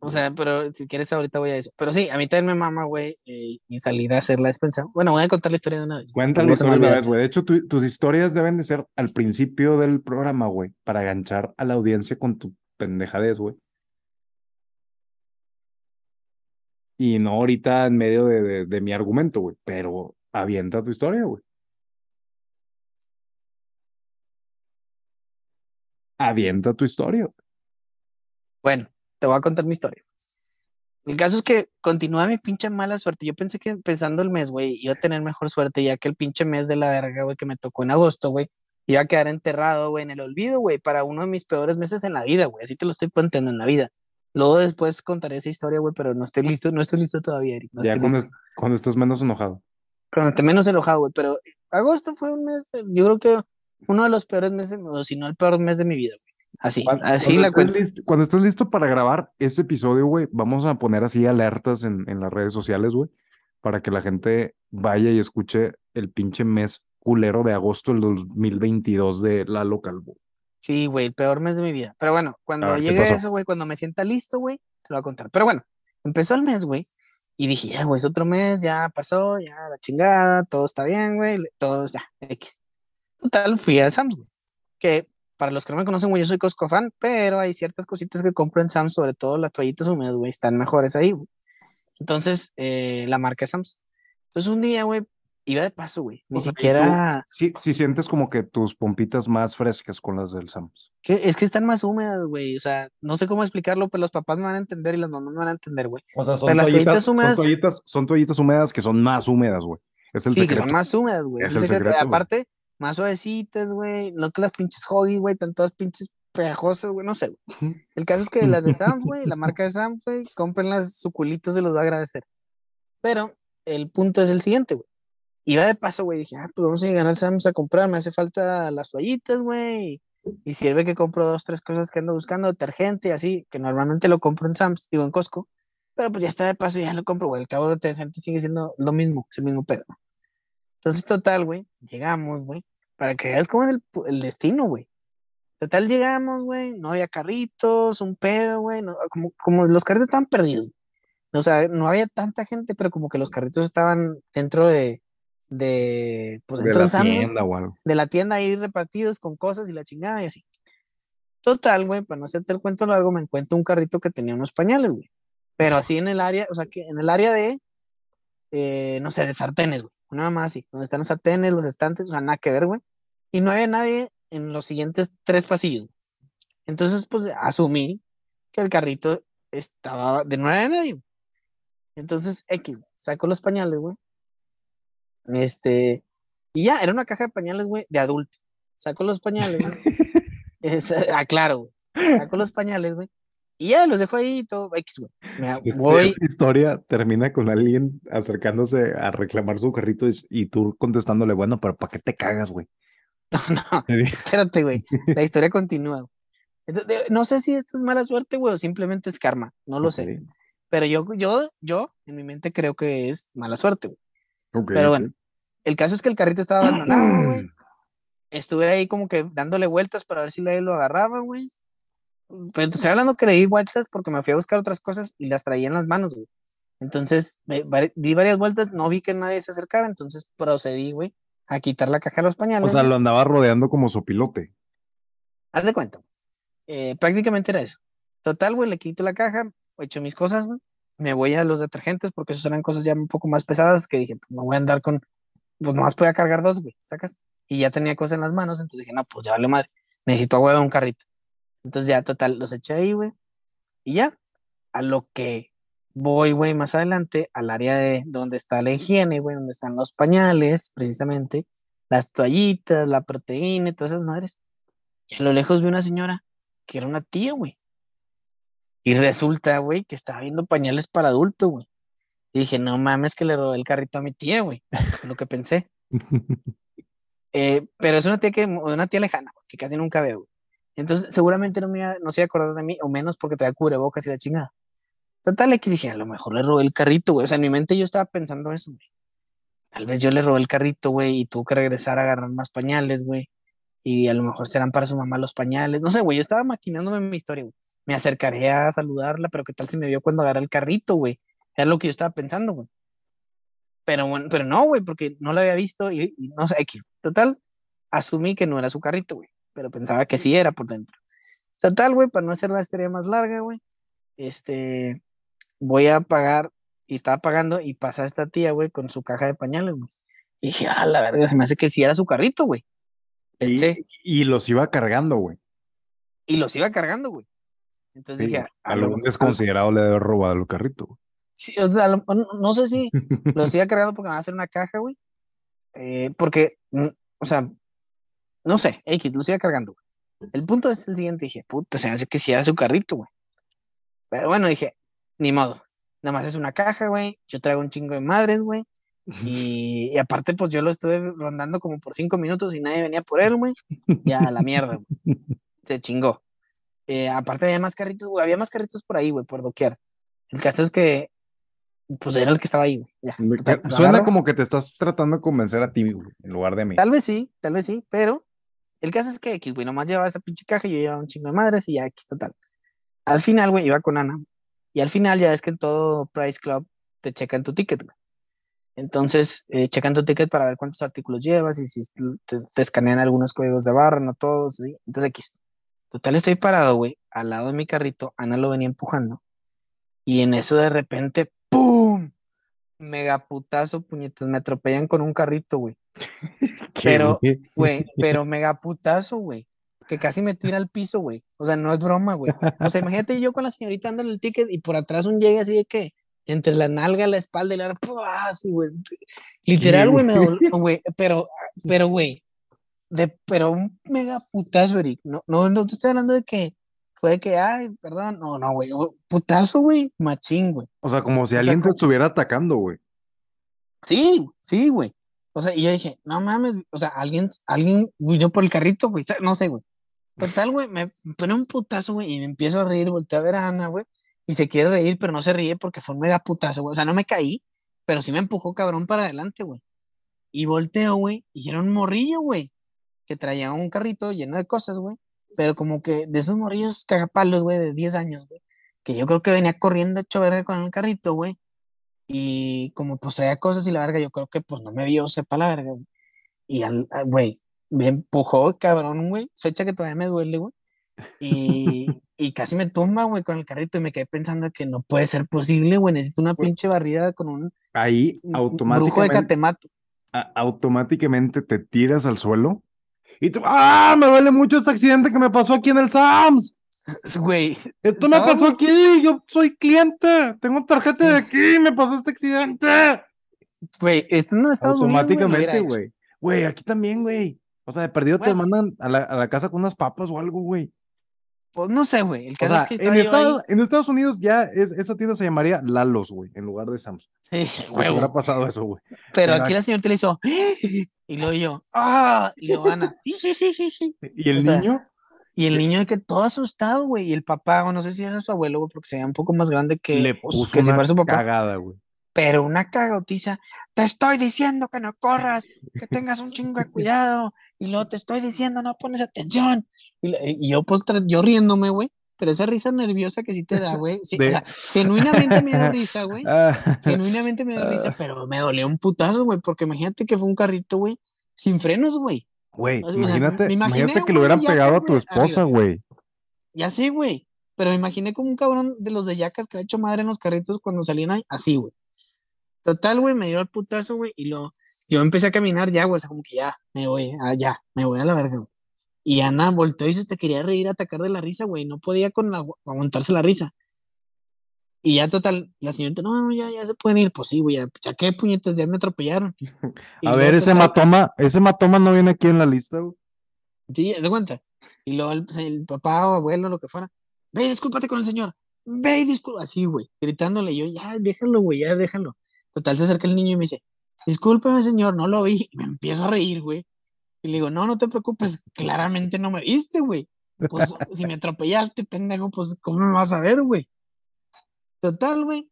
o sea, pero si quieres ahorita voy a eso. Pero sí, a mí también me mama, güey, eh, y salir a hacer la despensa. Bueno, voy a contar la historia de una vez. La me historia una vez, güey. De hecho, tu- tus historias deben de ser al principio del programa, güey, para ganchar a la audiencia con tu pendejadez, güey. Y no ahorita en medio de, de- mi argumento, güey, pero avienta tu historia, güey. Avienta tu historia. Bueno, te voy a contar mi historia. El caso es que continúa mi pinche mala suerte. Yo pensé que empezando el mes, güey, iba a tener mejor suerte, ya que el pinche mes de la verga, güey, que me tocó en agosto, güey, iba a quedar enterrado, güey, en el olvido, güey, para uno de mis peores meses en la vida, güey. Así te lo estoy planteando en la vida. Luego después contaré esa historia, güey, pero no estoy listo, no estoy listo todavía, Eric. No ya cuando, es- cuando estés menos enojado. Cuando esté menos enojado, güey. Pero agosto fue un mes, yo creo que uno de los peores meses, o si no el peor mes de mi vida, güey. Así, Cuando, así cuando la cuento. listo, cuando estés listo para grabar este episodio, güey, vamos a poner así alertas en, en las redes sociales, güey, para que la gente vaya y escuche el pinche mes culero de agosto del 2022 de la local, güey. Sí, güey, el peor mes de mi vida. Pero bueno, cuando ver, ¿qué llegue eso, güey, cuando me sienta listo, güey, te lo voy a contar. Pero bueno, empezó el mes, güey, y dije, ya, güey, es otro mes, ya pasó, ya la chingada, todo está bien, güey, todo ya, X. Total, fui a Sam's, güey, que para los que no me conocen, güey, yo soy Costco fan, pero hay ciertas cositas que compro en Sam's, sobre todo las toallitas húmedas, güey, están mejores ahí, güey. Entonces, eh, la marca es Sam's. Entonces, un día, güey, iba de paso, güey, ni O sea, y tú siquiera... Sí, sí sientes como que tus pompitas más frescas con las del Sams. Que, es que están más húmedas, güey. O sea, no sé cómo explicarlo, pero los papás me van a entender y las mamás me van a entender, güey. O sea, Pero las toallitas son húmedas- toallitas, son toallitas húmedas que son más húmedas, güey. Es el Sí, que secreto. son más húmedas, güey. Es Es el secreto. Aparte, más suavecitas, güey. No que las pinches Hoggy, güey, están todas pinches pegajosas, güey. No sé, güey. El caso es que las de Sam's, güey, la marca de Sam's, güey, cómprenlas, su culito se los va a agradecer. Pero el punto es el siguiente, güey. Iba de paso, güey, dije, ah, pues vamos a llegar al Sam's a comprar, me hace falta las toallitas, güey. Y sirve que compro dos, tres cosas que ando buscando, detergente y así, que normalmente lo compro en Sam's, digo en Costco. Pero pues ya está de paso, ya lo compro, güey. El cabo de detergente sigue siendo lo mismo, es el mismo pedo. Entonces, total, güey, llegamos, güey, para que veas cómo es el, destino, güey. Total, llegamos, güey, no había carritos, un pedo, güey, no- como, como los carritos estaban perdidos. O sea, no había tanta gente, pero como que los carritos estaban dentro de, de, pues de la tienda o algo. de la tienda ahí repartidos con cosas y la chingada y así. Total, güey, para no hacerte el cuento largo, me encuentro un carrito que tenía unos pañales, güey. Pero así en el área, o sea, que en el área de, eh, no sé, de sartenes, güey. Una mamá así, donde están los sartenes, los estantes, o sea, nada que ver, güey. Y no había nadie en los siguientes tres pasillos. Entonces, pues asumí que el carrito estaba de no había nadie. Entonces, X, güey, saco los pañales, güey. Este, y ya, era una caja de pañales, güey, de adulto. Saco los pañales, güey. Es, ah, güey. Saco los pañales, güey. Y ya los dejo ahí y todo, X, güey. Me Este- voy, Esta historia termina con alguien acercándose a reclamar su carrito y, y tú contestándole, bueno, pero ¿para qué te cagas, güey? no, espérate, güey. La historia continúa. Entonces, no sé si esto es mala suerte, güey, o simplemente es karma. No lo sé. Pero yo, yo, yo, en mi mente creo que es mala suerte, güey. Pero bueno, el caso es que el carrito estaba abandonado, güey. Estuve ahí como que dándole vueltas para ver si nadie lo agarraba, güey. Pero te estoy hablando que le di vueltas porque me fui a buscar otras cosas y las traía en las manos, güey. Entonces, me- di varias vueltas, no vi que nadie se acercara, entonces procedí, güey, a quitar la caja de los O pañales. sea, güey. lo andaba rodeando como sopilote. Haz de cuenta. Eh, prácticamente era eso. Total, güey, le quito la caja, echo mis cosas, güey. Me voy a los detergentes porque esos eran cosas ya un poco más pesadas que dije, pues no voy a andar con, pues nomás podía cargar dos, güey, ¿sacas? Y ya tenía cosas en las manos, entonces dije, no, pues ya vale madre, necesito a huevo un carrito. Entonces ya, total, los eché ahí, güey. Y ya, a lo que voy, güey, más adelante, al área de donde está la higiene, güey, donde están los pañales, precisamente, las toallitas, la proteína y todas esas madres. Y a lo lejos vi una señora que era una tía, güey. Y resulta, güey, que estaba viendo pañales para adulto, güey. Y dije, no mames, que le robé el carrito a mi tía, güey. Lo que pensé. Eh, pero es una tía que, una tía lejana, güey, que casi nunca veo. Entonces, seguramente no me iba- no se iba a acordar de mí, o menos porque traía cubrebocas y la chingada. Total, X dije, a lo mejor le robé el carrito, güey. O sea, en mi mente yo estaba pensando eso, güey. Tal vez yo le robé el carrito, güey, y tuvo que regresar a agarrar más pañales, güey. Y a lo mejor serán para su mamá los pañales. No sé, güey, yo estaba maquinándome mi historia, güey. Me acercaré a saludarla, pero ¿qué tal si me vio cuando agarré el carrito, güey? Era lo que yo estaba pensando, güey. Pero bueno, pero no, güey, porque no la había visto y, y no sé, X. Total, asumí que no era su carrito, güey. Pero pensaba que sí era por dentro. Total, güey, para no hacer la historia más larga, güey. Este, voy a pagar y estaba pagando y pasa esta tía, güey, con su caja de pañales, güey. Y dije, ah, la verga, se me hace que sí era su carrito, güey. Pensé. Y, y los iba cargando, güey. Y, los iba cargando, güey. Entonces Sí, dije, a lo- algún desconsiderado le debe haber robado el carrito. güey. sí, o sea, lo- no, no sé si los iba cargando porque me va a hacer una caja, güey. Eh, porque, mm, o sea, no sé, X, los iba cargando, güey. El punto es el siguiente, dije, puta, se me hace que sí era su carrito, güey. Pero bueno, dije, ni modo. Nada más es una caja, güey. Yo traigo un chingo de madres, güey. Y, y aparte, pues yo lo estuve rondando como por cinco minutos y nadie venía por él, güey. Ya, la mierda, güey. Se chingó. Eh, aparte había más carritos, güey. Había más carritos por ahí, güey, por doquier. El caso es que, pues era el que estaba ahí, güey. Ya, total, Suena agarro. como que te estás tratando de convencer a ti, güey, en lugar de a mí. Tal vez sí, tal vez sí, pero el caso es que X, güey, nomás llevaba esa pinche caja y yo llevaba un chingo de madres y ya X, total. Al final, güey, iba con Ana. Y al final ya es que en todo Price Club te checan tu ticket, güey. Entonces, eh, checan tu ticket para ver cuántos artículos llevas y si te, te escanean algunos códigos de barra, no todos. ¿sí? Entonces, X. Total, estoy parado, güey, al lado de mi carrito. Ana lo venía empujando. Y en eso de repente, ¡pum! Megaputazo, puñetas, me atropellan con un carrito, güey. ¿Qué, pero- güey? Pero megaputazo, güey. Que casi me tira al piso, güey. O sea, no es broma, güey. O sea, imagínate yo con la señorita dándole el ticket y por atrás un llegue así de que entre la nalga, la espalda y la así, güey. Literal, güey, me dolió, güey. Pero, pero, güey, de, pero un megaputazo, Eric. No, no, no te estoy hablando de que fue de que, ay, perdón. No, no, güey. Putazo, güey. Machín, güey. O sea, como si O sea, alguien te estuviera atacando, güey. Sí, sí, güey. O sea, y yo dije, no mames, o sea, alguien, alguien vino por el carrito, güey. No sé, güey. Total, güey, me pone un putazo, güey, y me empiezo a reír, volteo a ver a Ana, güey, y se quiere reír, pero no se ríe porque fue un mega putazo, güey. O sea, no me caí, pero sí me empujó cabrón para adelante, güey. Y volteo, güey, y era un morrillo, güey, que traía un carrito lleno de cosas, güey, pero como que de esos morrillos cagapalos, güey, de 10 años, güey, que yo creo que venía corriendo hecho verga con el carrito, güey, y como pues traía cosas y la verga, yo creo que pues no me vio, sepa la verga, güey. Y al, a- güey, me empujó, cabrón, güey, fecha que todavía me duele, güey. Y, y casi me tumba, güey, con el carrito y me quedé pensando que no puede ser posible, güey, necesito una pinche barrida con un Ahí un brujo de automáticamente, catemato. a- automáticamente te tiras al suelo y tú, ¡ah! Me duele mucho este accidente que me pasó aquí en el Sams. Güey, Esto me No, pasó güey. aquí, yo soy cliente, tengo tarjeta de aquí, me pasó este accidente. Güey, güey, lo hubiera Automáticamente, güey. Güey, aquí también, güey. O sea, de perdido te mandan a la, a la casa con unas papas o algo, güey. Pues no sé, güey. El O caso sea, es que en Estados, en Estados Unidos ya es, esa tienda se llamaría Lalos, güey, en lugar de Sam's. Sí, Si hubiera pasado eso, güey. Pero Pero aquí la señorita le hizo. Y luego yo. ¡Ah! Y luego Ana. ¿Y el O sea, niño? Y el niño de que todo asustado, güey. Y el papá, o no sé si era su abuelo, güey, porque se veía un poco más grande que, Le pues, puso que si fuera su papá. cagada, güey. Pero una cagotiza. Te estoy diciendo que no corras, que tengas un chingo de cuidado. Y luego te estoy diciendo, no pones atención. Y, y yo, pues, yo riéndome, güey. Pero esa risa nerviosa que sí te da, güey. Sí, o De- sea, genuinamente me dio risa, güey. Ah, Genuinamente me dio risa, pero me dolió un putazo, güey. Porque imagínate que fue un carrito, güey, sin frenos, güey. Güey, O sea, imagínate, imaginé imagínate que de hubieran Yacas, pegado a tu esposa, güey. Ya sé, güey. Pero me imaginé como un cabrón de los de Yacas que ha hecho madre en los carritos cuando salían ahí, así, güey. Total, güey, me dio el putazo, güey, y lo, yo empecé a caminar ya, güey, o sea, como que ya, me voy, ah, ya, me voy a la verga, güey. Y Ana volteó y se te quería reír, atacar de la risa, güey, no podía con la, aguantarse la risa. Y ya, total, la señorita, no, no, ya, ya se pueden ir, pues sí, güey, ya, ya qué puñetas, ya me atropellaron. Y A ver, ese hematoma, ese hematoma no viene aquí en la lista, güey. Sí, de cuenta. Y luego el, el papá o abuelo, lo que fuera, ve, y discúlpate con el señor, ve, y disculpa, así, güey, gritándole, yo, ya, déjalo, güey, ya, déjalo. Total, se acerca el niño y me dice, discúlpeme, señor, no lo vi. Y me empiezo a reír, güey. Y le digo, no, no te preocupes, claramente no me viste, güey. Pues si me atropellaste, pendejo, pues ¿cómo me vas a ver, güey? Total, güey.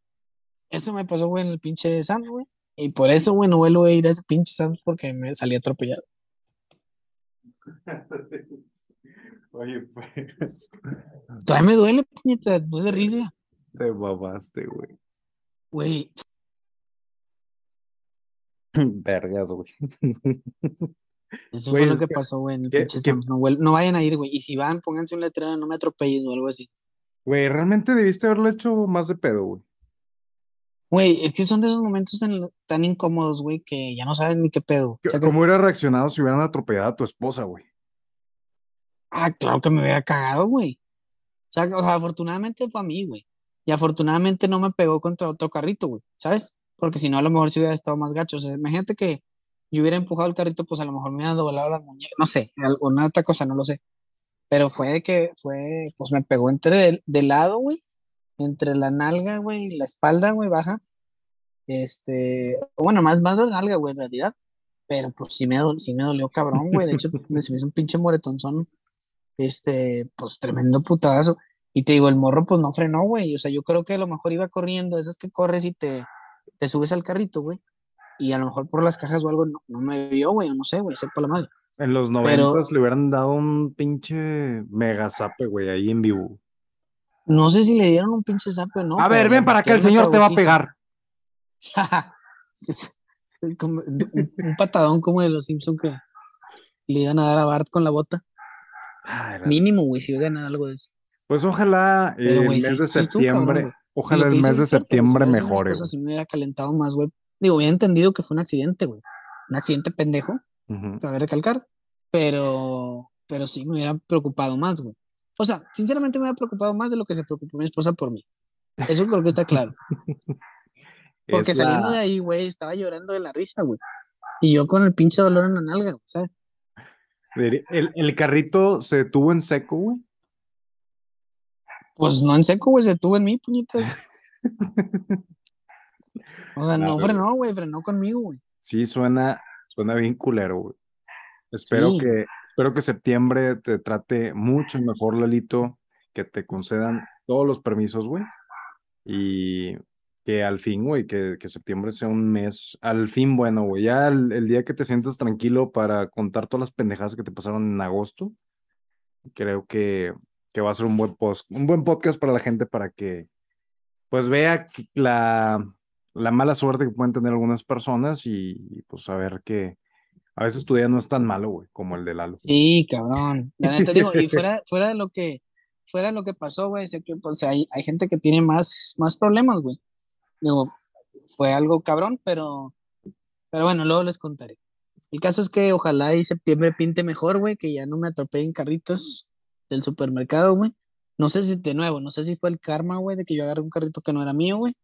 Eso me pasó, güey, en el pinche Sam, güey. Y por eso, güey, no vuelvo a ir a ese pinche Sam porque me salí atropellado. Oye, pues, Todavía me duele, puñeta, es de risa. te babaste, güey. Güey, Vergas, güey. Eso Güey, fue lo que que- pasó, güey, en el que- pinche que- Sam. No, vayan a ir, güey. Y si van, pónganse un letrero, no me atropelles o algo así. Güey, realmente debiste haberlo hecho más de pedo, güey. Güey, es que son de esos momentos tan, tan incómodos, güey, que ya no sabes ni qué pedo. ¿Qué- Sacas- ¿Cómo hubiera reaccionado si hubieran atropellado a tu esposa, güey? Ah, claro que me hubiera cagado, güey. O sea, o sea, afortunadamente fue a mí, güey. Y afortunadamente no me pegó contra otro carrito, güey, ¿sabes? Porque si no, a lo mejor sí hubiera estado más gacho. O sea, imagínate que yo hubiera empujado el carrito, pues a lo mejor me hubieran doblado las muñecas, no sé, alguna otra cosa, no lo sé. Pero fue que, fue, pues me pegó entre el, de lado, güey, entre la nalga, güey, y la espalda, güey, baja. Este, bueno, más, más la nalga, güey, en realidad. Pero pues sí me, dol- sí me dolió cabrón, güey. De hecho, me, se me hizo un pinche moretonzón este, pues tremendo putazo. Y te digo, el morro pues no frenó, güey. O sea, yo creo que a lo mejor iba corriendo, esas que corres y te, te subes al carrito, güey. Y a lo mejor por las cajas o algo no, no me vio, güey, o no sé, güey, sepa la madre. En los Pero- noventas le hubieran dado un pinche mega zape, güey, ahí en vivo. No sé si le dieron un pinche zape o no. a pero ver, ven para acá, el señor te va a pegar. como un, un patadón como de los Simpsons que le iban a dar a Bart con la bota. Ay, la- Mínimo, güey, si ganar algo de eso. Pues ojalá eh, Pero, el mes de cabrón, septiembre, ojalá el mes de septiembre mejore, si me hubiera calentado más, güey. Digo, hubiera entendido que fue un accidente, güey. Un accidente pendejo, Ujú. cabe recalcar. Pero, pero sí me hubiera preocupado más, güey. O sea, sinceramente me hubiera preocupado más de lo que se preocupó mi esposa por mí. Eso creo que está claro. Porque Es saliendo la- de ahí, güey, estaba llorando de la risa, güey. Y yo con el pinche dolor en la nalga, güey, ¿sabes? El, el carrito se detuvo en seco, güey. Pues no en seco, güey, se tuvo en mí, puñetas. O sea, no frenó, güey, frenó conmigo, güey. Sí, suena, suena bien culero, güey. Espero Sí. que, espero que septiembre te trate mucho mejor, Lalito, que te concedan todos los permisos, güey. Y que al fin, güey, que, que septiembre sea un mes, al fin, bueno, güey, ya el, el día que te sientas tranquilo para contar todas las pendejadas que te pasaron en agosto, creo que, que va a ser un buen post, un buen podcast para la gente para que pues vea la, la mala suerte que pueden tener algunas personas y, y, pues saber que a veces tu día no es tan malo, güey, como el de Lalo. Sí, cabrón. La neta digo, y fuera, fuera de lo que, fuera de lo que pasó, güey, sé que pues hay, hay gente que tiene más, más problemas, güey. Digo, fue algo cabrón, pero, pero bueno, luego les contaré. El caso es que ojalá y septiembre pinte mejor, güey, que ya no me atropellen carritos del supermercado, güey. No sé si, de nuevo, no sé si fue el karma, güey, de que yo agarré un carrito que no era mío, güey,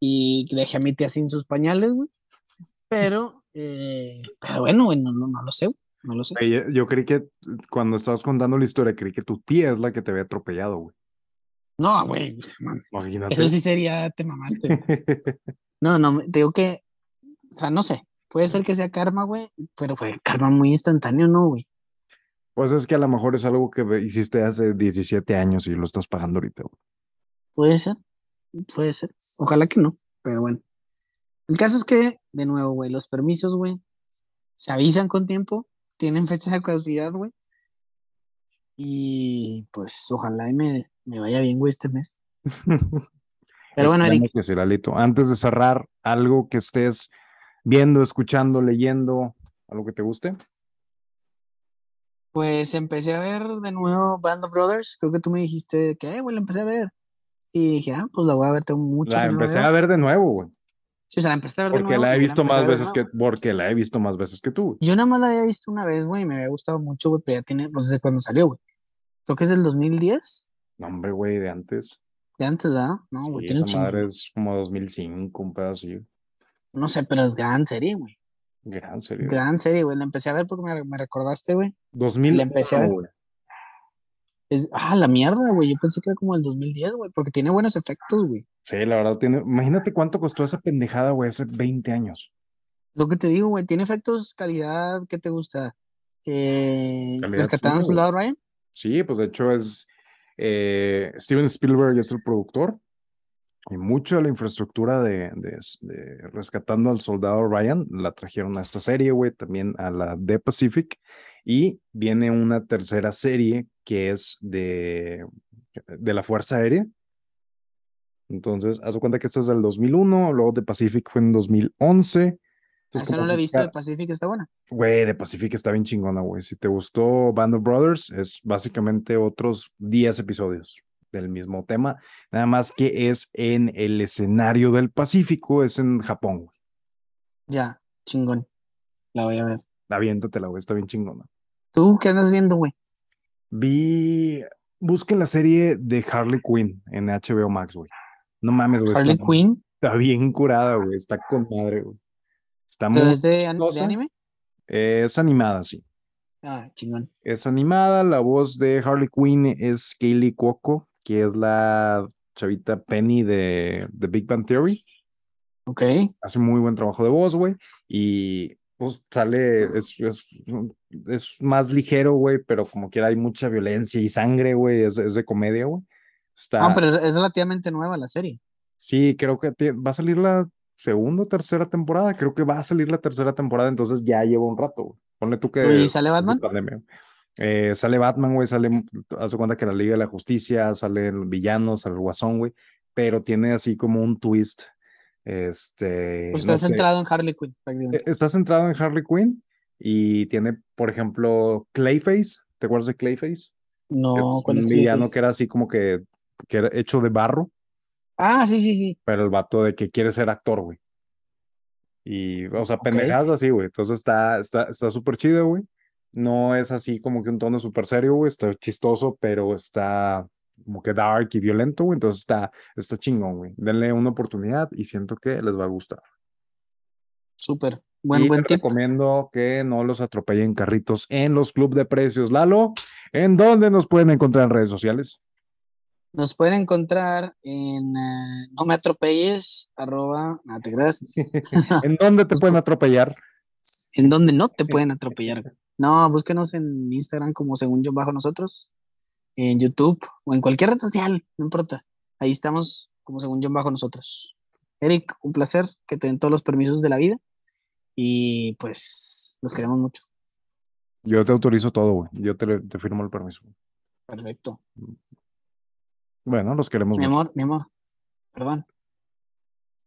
y dejé a mi tía sin sus pañales, güey. Pero, eh, pero bueno, güey, no, no, no lo sé, güey, no lo sé. Yo- Yo creí que cuando estabas contando la historia, creí que tu tía es la que te había atropellado, güey. No, güey, Imagínate. eso sí sería, te mamaste. güey. No, no, te digo que, o sea, no sé, puede ser que sea karma, güey, pero fue karma muy instantáneo, ¿no, güey? Pues es que a lo mejor es algo que hiciste hace 17 años y lo estás pagando ahorita, güey. Puede ser, puede ser. Ojalá que no, pero bueno. El caso es que, de nuevo, güey, los permisos, güey, se avisan con tiempo, tienen fecha de caducidad, güey. Y pues ojalá y me, me vaya bien, güey, este mes. Pero bueno, Eric, que sí, Lalito. Antes de cerrar, algo que estés viendo, escuchando, leyendo, algo que te guste. pues empecé a ver de nuevo Band of Brothers. Creo que tú me dijiste que, eh, güey, la empecé a ver. Y dije, ah, pues la voy a ver, tengo mucho La que no la empecé a ver de nuevo, güey. Sí, o sea, la empecé a ver de Porque nuevo la he visto más de veces que, porque la he visto más veces que tú, güey. Yo nada más la había visto una vez, güey, y me había gustado mucho, güey, pero ya tiene, pues desde cuando salió, güey. Creo que es del 2010, No, hombre, güey, de antes. de antes, ¿verdad? No, güey, Sí, tiene esa madre es como 2005, un pedazo así. No sé, pero es gran serie, güey. Gran serie. Gran serie, güey. La empecé a ver porque me, me recordaste, güey. 2000 La empecé a ver. Es, ah, la mierda, güey. Yo pensé que era como el 2010, güey, porque tiene buenos efectos, güey. Sí, la verdad tiene. Imagínate cuánto costó esa pendejada, güey, hace 20 años. Lo que te digo, güey, tiene efectos, calidad, ¿qué te gusta? Eh, ¿Rescataron sí, Soldado Ryan? Sí, pues de hecho es. eh, Steven Spielberg es el productor. Y mucho de la infraestructura de, de- de Rescatando al Soldado Ryan la trajeron a esta serie, güey, también a la The Pacific. Y viene una tercera serie que es de, de la Fuerza Aérea. Entonces, haz de cuenta que esta es del 2001, luego The Pacific fue en 2011. Ah, Entonces, como no la he visto de Pacific, está buena. Güey, The Pacific está bien chingona, güey. Si te gustó Band of Brothers, es básicamente otros 10 episodios del mismo tema, nada más que es en el escenario del Pacífico, es en Japón, güey. Ya, chingón. La voy a ver. Aviéntatela, güey, está bien chingona. ¿Tú qué andas viendo, güey? Vi, busquen la serie de Harley Quinn en HBO Max, güey. No mames, güey, Harley está, Quinn, está bien curada, güey, está con madre, güey. Está pero muy es de, an- de chistosa. anime. Es animada, sí. Ah, chingón. Es animada, la voz de Harley Quinn es Kaylee Cuoco, que es la chavita Penny de, de Big Bang Theory. Ok. Hace muy buen trabajo de voz, güey. Y pues sale, es, es, es más ligero, güey, pero como quiera hay mucha violencia y sangre, güey. Es, es de comedia, güey. Está, No, pero es- relativamente nueva la serie. Sí, creo que va a salir la segunda o tercera temporada. Creo que va a salir la tercera temporada, entonces ya lleva un rato, güey. Ponle tú que. ¿Y sale Batman? Eh, sale Batman, güey, sale, haz de cuenta que la Liga de la Justicia, sale el villano, sale el Guasón, güey, pero tiene así como un twist, este, Pues no está sé, centrado en Harley Quinn, eh, prácticamente. está centrado en Harley Quinn y tiene, por ejemplo, Clayface, ¿te acuerdas de Clayface? No, es ¿cuál un es villano Clayface? que era así como que, que era hecho de barro, Ah, sí, sí, sí. pero el vato de que quiere ser actor, güey. Y, o sea, Ok. pendejadas así, güey. Entonces está, está, está súper chido, güey. No es así como que un tono súper serio, güey. Está chistoso, pero está como que dark y violento, güey. Entonces está, está chingón, güey. Denle una oportunidad y siento que les va a gustar. Súper. Buen, y buen tip. recomiendo que no los atropellen carritos en los club de precios. Lalo, ¿en dónde nos pueden encontrar en redes sociales? Nos pueden encontrar en eh, No me atropelles, arroba, no te creas, ¿En dónde te pueden atropellar? en donde no te pueden atropellar. No, búsquenos en Instagram como según yo bajo nosotros, en YouTube o en cualquier red social, no importa. Ahí estamos como según yo bajo nosotros. Eric, un placer que te den todos los permisos de la vida y pues los queremos mucho. Yo te autorizo todo, güey. Yo te, te firmo el permiso. Perfecto. Bueno, los queremos Mi mucho. amor, mi amor, perdón.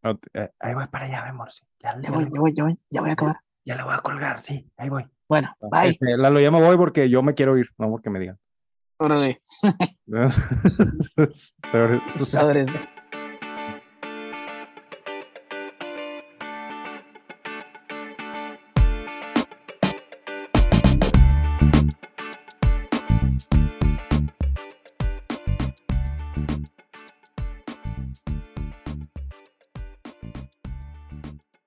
Ah, eh, Ahí voy para allá, mi amor. sí. Ya, Ya ya voy, ya voy, ya voy, ya voy a acabar. ya le voy a colgar, sí, ahí voy. Bueno, bye. Este, Lalo, ya me voy porque yo me quiero ir, no porque me digan. Órale. Sobre- Sobres.